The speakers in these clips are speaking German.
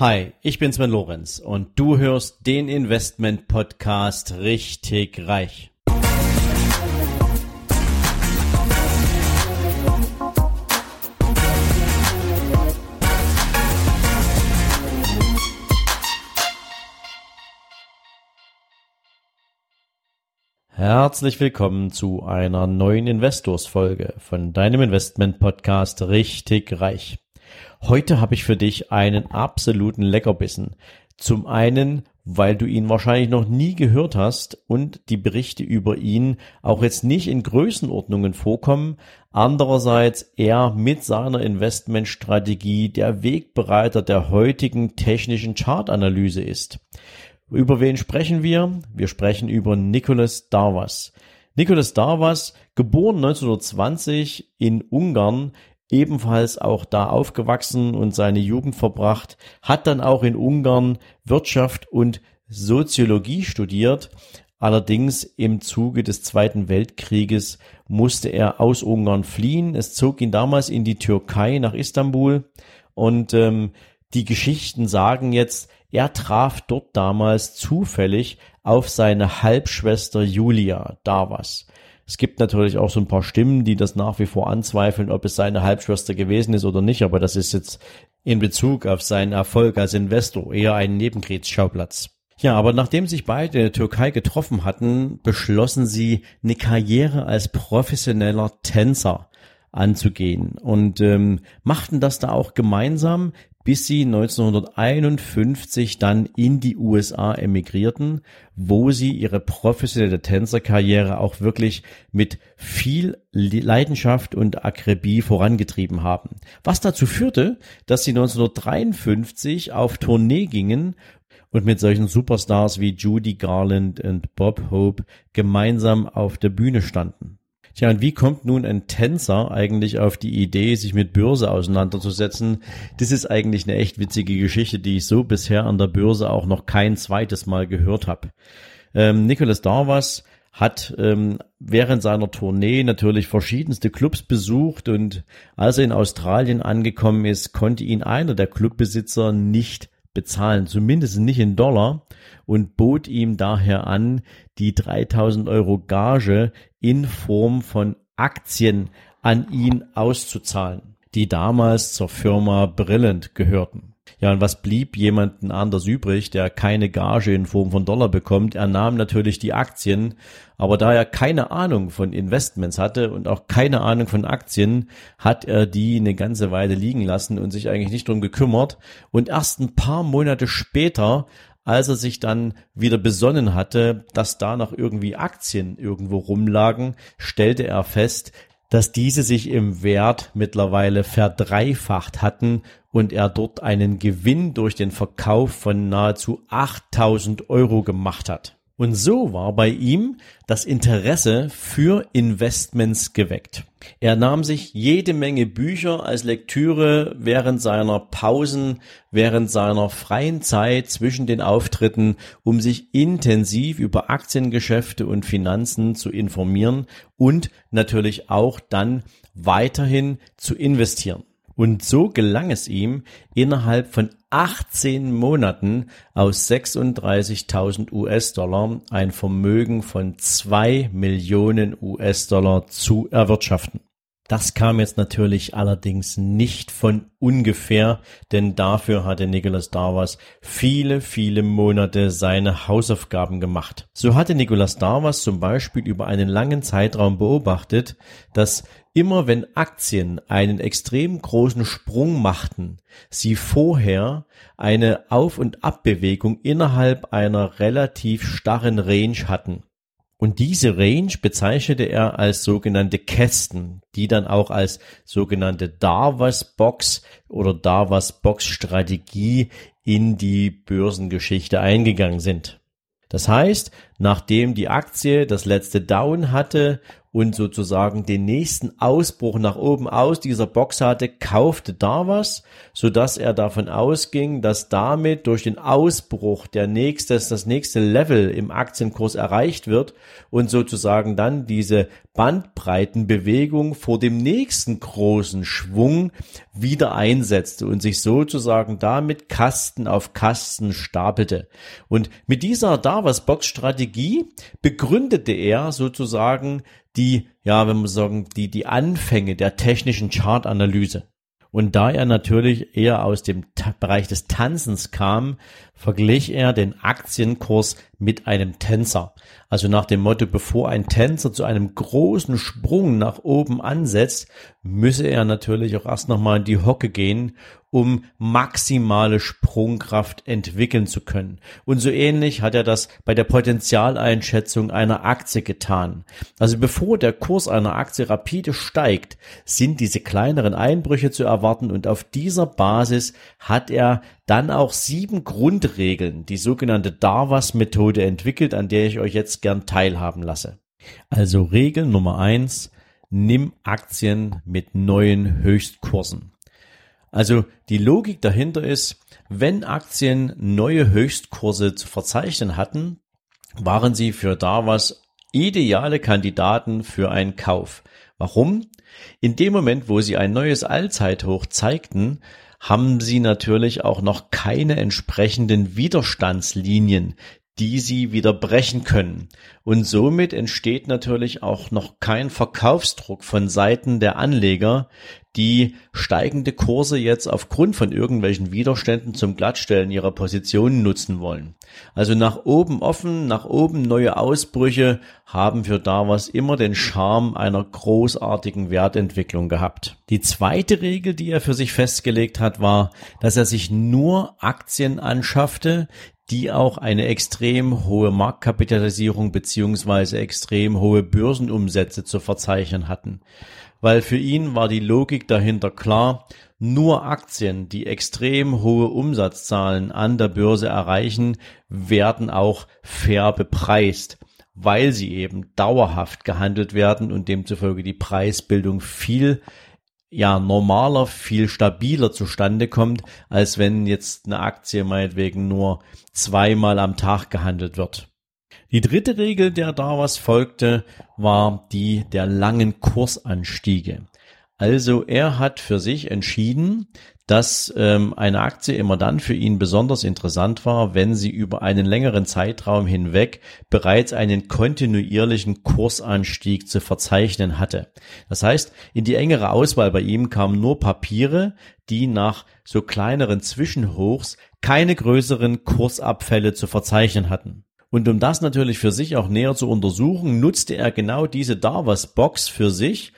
Hi, ich bin Sven Lorenz und du hörst den Investment Podcast richtig reich. Herzlich willkommen zu einer neuen Investors-Folge von deinem Investment-Podcast Richtig Reich. Heute habe ich für dich einen absoluten Leckerbissen. Zum einen, weil du ihn wahrscheinlich noch nie gehört hast und die Berichte über ihn auch jetzt nicht in Größenordnungen vorkommen. Andererseits er mit seiner Investmentstrategie der Wegbereiter der heutigen technischen Chartanalyse ist. Über wen sprechen wir? Wir sprechen über Nicholas Darvas. Nicholas Darvas, geboren 1920 in Ungarn, ebenfalls auch da aufgewachsen und seine Jugend verbracht, hat dann auch in Ungarn Wirtschaft und Soziologie studiert. Allerdings im Zuge des Zweiten Weltkrieges musste er aus Ungarn fliehen. Es zog ihn damals in die Türkei nach Istanbul und ähm, die Geschichten sagen jetzt, er traf dort damals zufällig auf seine Halbschwester Julia Davas. Es gibt natürlich auch so ein paar Stimmen, die das nach wie vor anzweifeln, ob es seine Halbschwester gewesen ist oder nicht, aber das ist jetzt in Bezug auf seinen Erfolg als Investor eher ein Nebenkriegsschauplatz. Ja, aber nachdem sich beide in der Türkei getroffen hatten, beschlossen sie, eine Karriere als professioneller Tänzer anzugehen und ähm, machten das da auch gemeinsam, bis sie 1951 dann in die USA emigrierten, wo sie ihre professionelle Tänzerkarriere auch wirklich mit viel Leidenschaft und Akribie vorangetrieben haben. Was dazu führte, dass sie 1953 auf Tournee gingen und mit solchen Superstars wie Judy Garland und Bob Hope gemeinsam auf der Bühne standen. Tja, und wie kommt nun ein Tänzer eigentlich auf die Idee, sich mit Börse auseinanderzusetzen? Das ist eigentlich eine echt witzige Geschichte, die ich so bisher an der Börse auch noch kein zweites Mal gehört habe. Ähm, Nicholas Darvas hat ähm, während seiner Tournee natürlich verschiedenste Clubs besucht und als er in Australien angekommen ist, konnte ihn einer der Clubbesitzer nicht bezahlen, zumindest nicht in Dollar und bot ihm daher an, die 3000 Euro Gage in Form von Aktien an ihn auszuzahlen, die damals zur Firma Brillant gehörten. Ja, und was blieb jemanden anders übrig, der keine Gage in Form von Dollar bekommt? Er nahm natürlich die Aktien, aber da er keine Ahnung von Investments hatte und auch keine Ahnung von Aktien, hat er die eine ganze Weile liegen lassen und sich eigentlich nicht drum gekümmert. Und erst ein paar Monate später als er sich dann wieder besonnen hatte, dass da noch irgendwie Aktien irgendwo rumlagen, stellte er fest, dass diese sich im Wert mittlerweile verdreifacht hatten und er dort einen Gewinn durch den Verkauf von nahezu 8000 Euro gemacht hat. Und so war bei ihm das Interesse für Investments geweckt. Er nahm sich jede Menge Bücher als Lektüre während seiner Pausen, während seiner freien Zeit zwischen den Auftritten, um sich intensiv über Aktiengeschäfte und Finanzen zu informieren und natürlich auch dann weiterhin zu investieren. Und so gelang es ihm, innerhalb von 18 Monaten aus 36.000 US-Dollar ein Vermögen von 2 Millionen US-Dollar zu erwirtschaften. Das kam jetzt natürlich allerdings nicht von ungefähr, denn dafür hatte Nicholas Darvas viele, viele Monate seine Hausaufgaben gemacht. So hatte Nicholas Darvas zum Beispiel über einen langen Zeitraum beobachtet, dass immer wenn Aktien einen extrem großen Sprung machten, sie vorher eine Auf- und Abbewegung innerhalb einer relativ starren Range hatten. Und diese Range bezeichnete er als sogenannte Kästen, die dann auch als sogenannte Darvas Box oder Darvas Box Strategie in die Börsengeschichte eingegangen sind. Das heißt, nachdem die Aktie das letzte Down hatte und sozusagen den nächsten Ausbruch nach oben aus dieser Box hatte, kaufte da was, so dass er davon ausging, dass damit durch den Ausbruch der nächste, das nächste Level im Aktienkurs erreicht wird und sozusagen dann diese Bandbreitenbewegung vor dem nächsten großen Schwung wieder einsetzte und sich sozusagen damit Kasten auf Kasten stapelte. Und mit dieser Davos Box Strategie begründete er sozusagen die, ja, wenn man sagen, die, die Anfänge der technischen Chartanalyse. Und da er natürlich eher aus dem Bereich des Tanzens kam, verglich er den Aktienkurs mit einem Tänzer. Also nach dem Motto, bevor ein Tänzer zu einem großen Sprung nach oben ansetzt, müsse er natürlich auch erst nochmal in die Hocke gehen, um maximale Sprungkraft entwickeln zu können. Und so ähnlich hat er das bei der Potenzialeinschätzung einer Aktie getan. Also bevor der Kurs einer Aktie rapide steigt, sind diese kleineren Einbrüche zu erwarten und auf dieser Basis hat er dann auch sieben Grundregeln, die sogenannte Darvas-Methode entwickelt, an der ich euch jetzt gern teilhaben lasse. Also Regel Nummer eins, nimm Aktien mit neuen Höchstkursen. Also die Logik dahinter ist, wenn Aktien neue Höchstkurse zu verzeichnen hatten, waren sie für Darvas ideale Kandidaten für einen Kauf. Warum? In dem Moment, wo sie ein neues Allzeithoch zeigten, haben sie natürlich auch noch keine entsprechenden Widerstandslinien, die sie wieder brechen können. Und somit entsteht natürlich auch noch kein Verkaufsdruck von Seiten der Anleger, die steigende Kurse jetzt aufgrund von irgendwelchen Widerständen zum Glattstellen ihrer Positionen nutzen wollen. Also nach oben offen, nach oben neue Ausbrüche haben für Davos immer den Charme einer großartigen Wertentwicklung gehabt. Die zweite Regel, die er für sich festgelegt hat, war, dass er sich nur Aktien anschaffte, die auch eine extrem hohe Marktkapitalisierung beziehungsweise extrem hohe Börsenumsätze zu verzeichnen hatten. Weil für ihn war die Logik dahinter klar, nur Aktien, die extrem hohe Umsatzzahlen an der Börse erreichen, werden auch fair bepreist, weil sie eben dauerhaft gehandelt werden und demzufolge die Preisbildung viel ja normaler, viel stabiler zustande kommt, als wenn jetzt eine Aktie meinetwegen nur zweimal am Tag gehandelt wird. Die dritte Regel, der da was folgte, war die der langen Kursanstiege. Also er hat für sich entschieden, dass ähm, eine Aktie immer dann für ihn besonders interessant war, wenn sie über einen längeren Zeitraum hinweg bereits einen kontinuierlichen Kursanstieg zu verzeichnen hatte. Das heißt, in die engere Auswahl bei ihm kamen nur Papiere, die nach so kleineren Zwischenhochs keine größeren Kursabfälle zu verzeichnen hatten. Und um das natürlich für sich auch näher zu untersuchen, nutzte er genau diese Darvas-Box für sich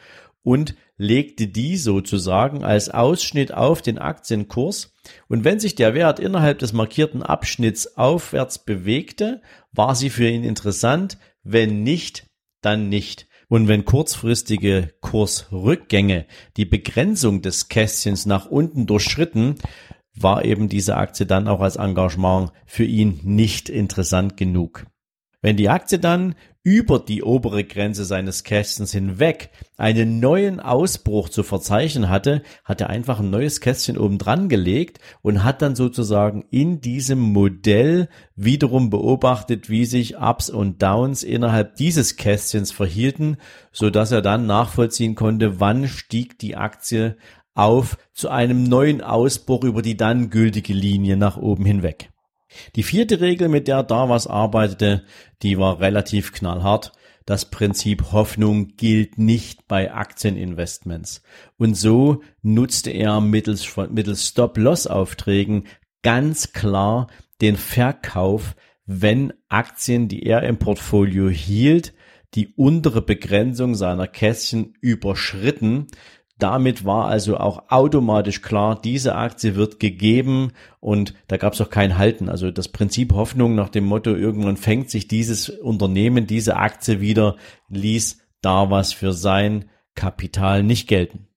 und legte die sozusagen als Ausschnitt auf den Aktienkurs. Und wenn sich der Wert innerhalb des markierten Abschnitts aufwärts bewegte, war sie für ihn interessant. Wenn nicht, dann nicht. Und wenn kurzfristige Kursrückgänge die Begrenzung des Kästchens nach unten durchschritten, war eben diese Aktie dann auch als Engagement für ihn nicht interessant genug. Wenn die Aktie dann über die obere Grenze seines Kästchens hinweg einen neuen Ausbruch zu verzeichnen hatte, hat er einfach ein neues Kästchen oben dran gelegt und hat dann sozusagen in diesem Modell wiederum beobachtet, wie sich Ups und Downs innerhalb dieses Kästchens verhielten, so dass er dann nachvollziehen konnte, wann stieg die Aktie auf zu einem neuen Ausbruch über die dann gültige Linie nach oben hinweg. Die vierte Regel, mit der Davas arbeitete, die war relativ knallhart. Das Prinzip Hoffnung gilt nicht bei Aktieninvestments. Und so nutzte er mittels, mittels Stop-Loss-Aufträgen ganz klar den Verkauf, wenn Aktien, die er im Portfolio hielt, die untere Begrenzung seiner Kästchen überschritten, damit war also auch automatisch klar, diese Aktie wird gegeben und da gab es auch kein Halten. Also das Prinzip Hoffnung nach dem Motto, irgendwann fängt sich dieses Unternehmen, diese Aktie wieder, ließ da was für sein Kapital nicht gelten.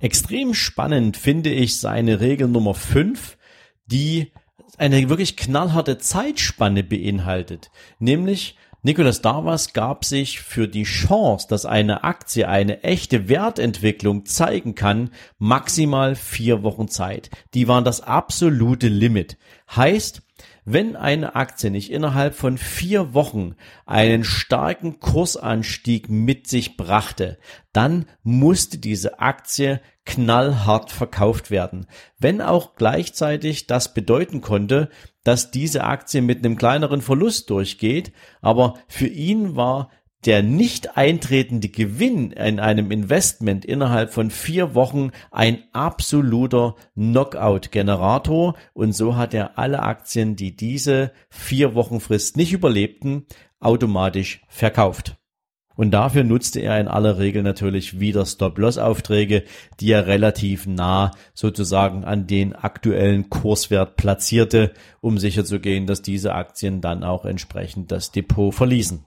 Extrem spannend finde ich seine Regel Nummer 5, die eine wirklich knallharte Zeitspanne beinhaltet, nämlich Nicholas Darvas gab sich für die Chance, dass eine Aktie eine echte Wertentwicklung zeigen kann, maximal vier Wochen Zeit. Die waren das absolute Limit. Heißt, wenn eine Aktie nicht innerhalb von vier Wochen einen starken Kursanstieg mit sich brachte, dann musste diese Aktie knallhart verkauft werden. Wenn auch gleichzeitig das bedeuten konnte, dass diese Aktie mit einem kleineren Verlust durchgeht, aber für ihn war der nicht eintretende Gewinn in einem Investment innerhalb von vier Wochen ein absoluter Knockout-Generator und so hat er alle Aktien, die diese vier Wochen Frist nicht überlebten, automatisch verkauft. Und dafür nutzte er in aller Regel natürlich wieder Stop-Loss-Aufträge, die er relativ nah sozusagen an den aktuellen Kurswert platzierte, um sicherzugehen, dass diese Aktien dann auch entsprechend das Depot verließen.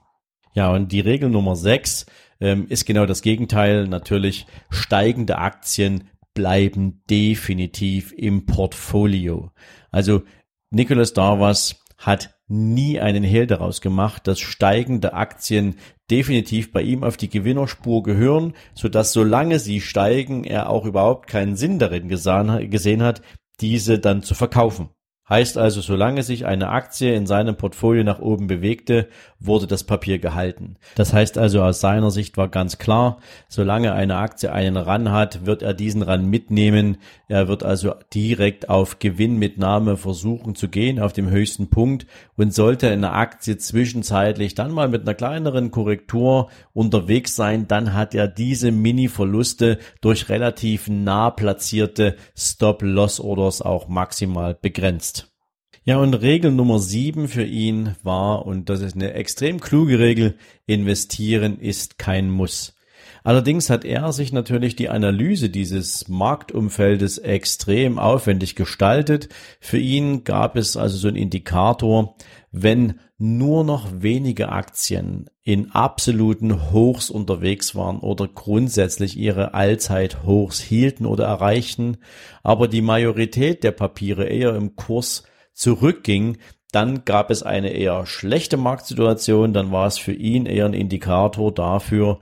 Ja, und die Regel Nummer 6 ähm, ist genau das Gegenteil. Natürlich steigende Aktien bleiben definitiv im Portfolio. Also Nicholas Darvas hat nie einen Hehl daraus gemacht, dass steigende Aktien definitiv bei ihm auf die Gewinnerspur gehören, so dass solange sie steigen, er auch überhaupt keinen Sinn darin gesehen hat, diese dann zu verkaufen. Heißt also, solange sich eine Aktie in seinem Portfolio nach oben bewegte, wurde das Papier gehalten. Das heißt also, aus seiner Sicht war ganz klar, solange eine Aktie einen Ran hat, wird er diesen Ran mitnehmen. Er wird also direkt auf Gewinnmitnahme versuchen zu gehen, auf dem höchsten Punkt. Und sollte eine Aktie zwischenzeitlich dann mal mit einer kleineren Korrektur unterwegs sein, dann hat er diese Mini-Verluste durch relativ nah platzierte Stop-Loss-Orders auch maximal begrenzt. Ja, und Regel Nummer sieben für ihn war, und das ist eine extrem kluge Regel, investieren ist kein Muss. Allerdings hat er sich natürlich die Analyse dieses Marktumfeldes extrem aufwendig gestaltet. Für ihn gab es also so einen Indikator, wenn nur noch wenige Aktien in absoluten Hochs unterwegs waren oder grundsätzlich ihre Allzeithochs hielten oder erreichten, aber die Majorität der Papiere eher im Kurs zurückging, dann gab es eine eher schlechte Marktsituation, dann war es für ihn eher ein Indikator dafür,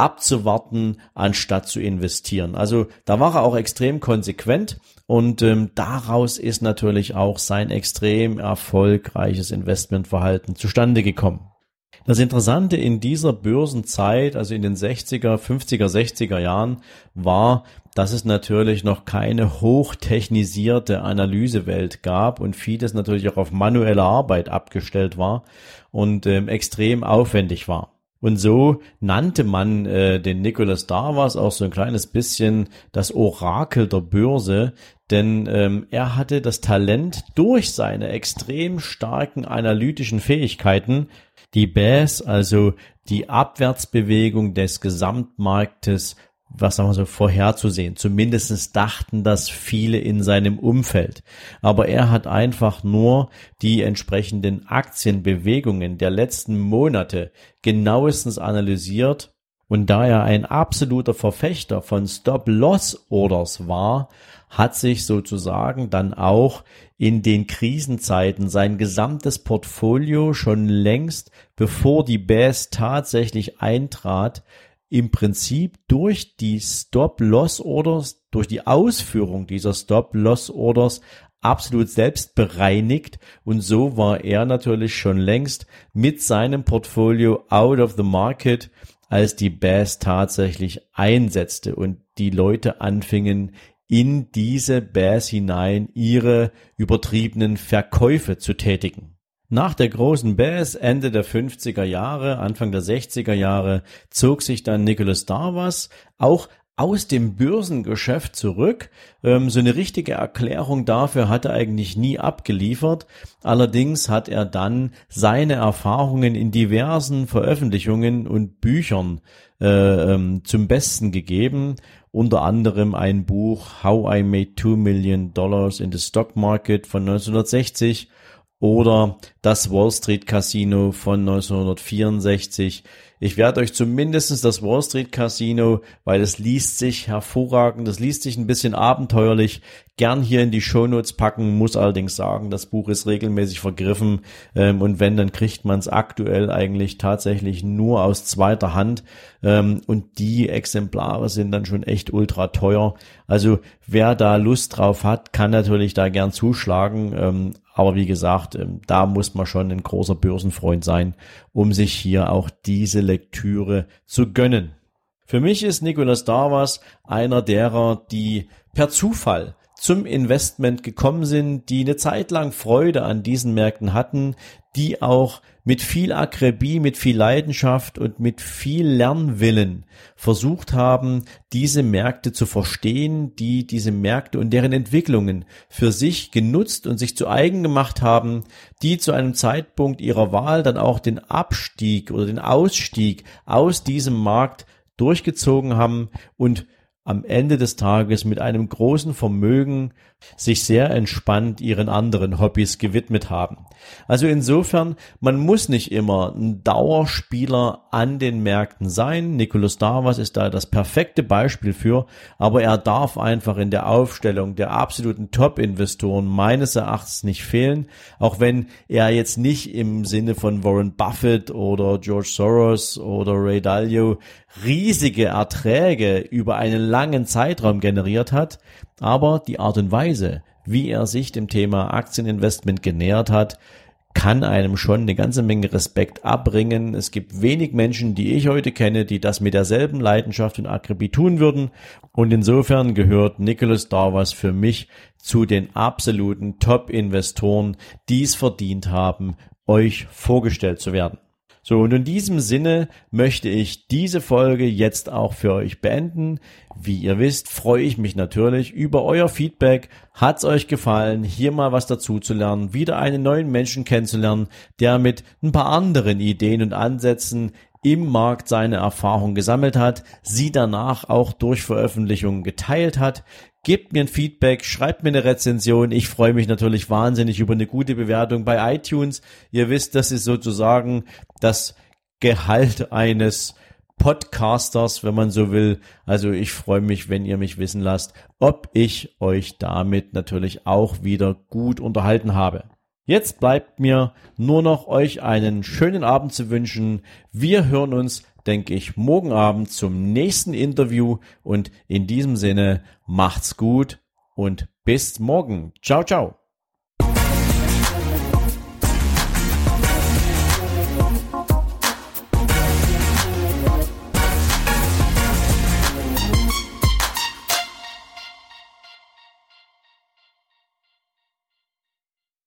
abzuwarten, anstatt zu investieren. Also da war er auch extrem konsequent und ähm, daraus ist natürlich auch sein extrem erfolgreiches Investmentverhalten zustande gekommen. Das Interessante in dieser Börsenzeit, also in den 60er, 50er, 60er Jahren, war, dass es natürlich noch keine hochtechnisierte Analysewelt gab und vieles natürlich auch auf manuelle Arbeit abgestellt war und ähm, extrem aufwendig war. Und so nannte man äh, den Nicholas Darvas auch so ein kleines bisschen das Orakel der Börse, denn ähm, er hatte das Talent durch seine extrem starken analytischen Fähigkeiten die Bass, also die Abwärtsbewegung des Gesamtmarktes, was sagen wir so, vorherzusehen. Zumindestens dachten das viele in seinem Umfeld. Aber er hat einfach nur die entsprechenden Aktienbewegungen der letzten Monate genauestens analysiert und da er ein absoluter Verfechter von Stop-Loss-Orders war, hat sich sozusagen dann auch in den Krisenzeiten sein gesamtes Portfolio schon längst, bevor die BAS tatsächlich eintrat, im Prinzip durch die Stop-Loss-Orders, durch die Ausführung dieser Stop-Loss-Orders absolut selbst bereinigt. Und so war er natürlich schon längst mit seinem Portfolio out of the market als die Bass tatsächlich einsetzte und die Leute anfingen, in diese Bass hinein ihre übertriebenen Verkäufe zu tätigen. Nach der großen Bass Ende der 50er Jahre, Anfang der 60er Jahre zog sich dann Nicholas Darvas auch aus dem Börsengeschäft zurück. Ähm, so eine richtige Erklärung dafür hat er eigentlich nie abgeliefert. Allerdings hat er dann seine Erfahrungen in diversen Veröffentlichungen und Büchern äh, ähm, zum Besten gegeben. Unter anderem ein Buch How I Made Two Million Dollars in the Stock Market von 1960 oder das Wall Street Casino von 1964 Ich werde euch zumindestens das Wall Street Casino, weil es liest sich hervorragend, es liest sich ein bisschen abenteuerlich, gern hier in die Shownotes packen, muss allerdings sagen, das Buch ist regelmäßig vergriffen ähm, und wenn, dann kriegt man es aktuell eigentlich tatsächlich nur aus zweiter Hand ähm, und die Exemplare sind dann schon echt ultra teuer. Also wer da Lust drauf hat, kann natürlich da gern zuschlagen, ähm, aber wie gesagt, ähm, da muss man schon ein großer Börsenfreund sein, um sich hier auch diese Lektüre zu gönnen. Für mich ist Nicolas Darvas einer derer, die per Zufall zum Investment gekommen sind, die eine Zeit lang Freude an diesen Märkten hatten, die auch mit viel Akribie, mit viel Leidenschaft und mit viel Lernwillen versucht haben, diese Märkte zu verstehen, die diese Märkte und deren Entwicklungen für sich genutzt und sich zu eigen gemacht haben, die zu einem Zeitpunkt ihrer Wahl dann auch den Abstieg oder den Ausstieg aus diesem Markt durchgezogen haben und am Ende des Tages mit einem großen Vermögen sich sehr entspannt ihren anderen Hobbys gewidmet haben. Also insofern, man muss nicht immer ein Dauerspieler an den Märkten sein. Nicholas Darvas ist da das perfekte Beispiel für, aber er darf einfach in der Aufstellung der absoluten Top-Investoren meines Erachtens nicht fehlen, auch wenn er jetzt nicht im Sinne von Warren Buffett oder George Soros oder Ray Dalio riesige Erträge über einen langen Zeitraum generiert hat, aber die Art und Weise, wie er sich dem Thema Aktieninvestment genähert hat, kann einem schon eine ganze Menge Respekt abbringen. Es gibt wenig Menschen, die ich heute kenne, die das mit derselben Leidenschaft und Akribie tun würden. Und insofern gehört Nicholas Darvas für mich zu den absoluten Top-Investoren, die es verdient haben, euch vorgestellt zu werden. So, und in diesem Sinne möchte ich diese Folge jetzt auch für euch beenden. Wie ihr wisst, freue ich mich natürlich über euer Feedback. Hat's euch gefallen, hier mal was dazu zu lernen, wieder einen neuen Menschen kennenzulernen, der mit ein paar anderen Ideen und Ansätzen im Markt seine Erfahrung gesammelt hat, sie danach auch durch Veröffentlichungen geteilt hat. Gebt mir ein Feedback, schreibt mir eine Rezension. Ich freue mich natürlich wahnsinnig über eine gute Bewertung bei iTunes. Ihr wisst, das ist sozusagen das Gehalt eines Podcasters, wenn man so will. Also ich freue mich, wenn ihr mich wissen lasst, ob ich euch damit natürlich auch wieder gut unterhalten habe. Jetzt bleibt mir nur noch euch einen schönen Abend zu wünschen. Wir hören uns denke ich, morgen Abend zum nächsten Interview und in diesem Sinne macht's gut und bis morgen. Ciao, ciao.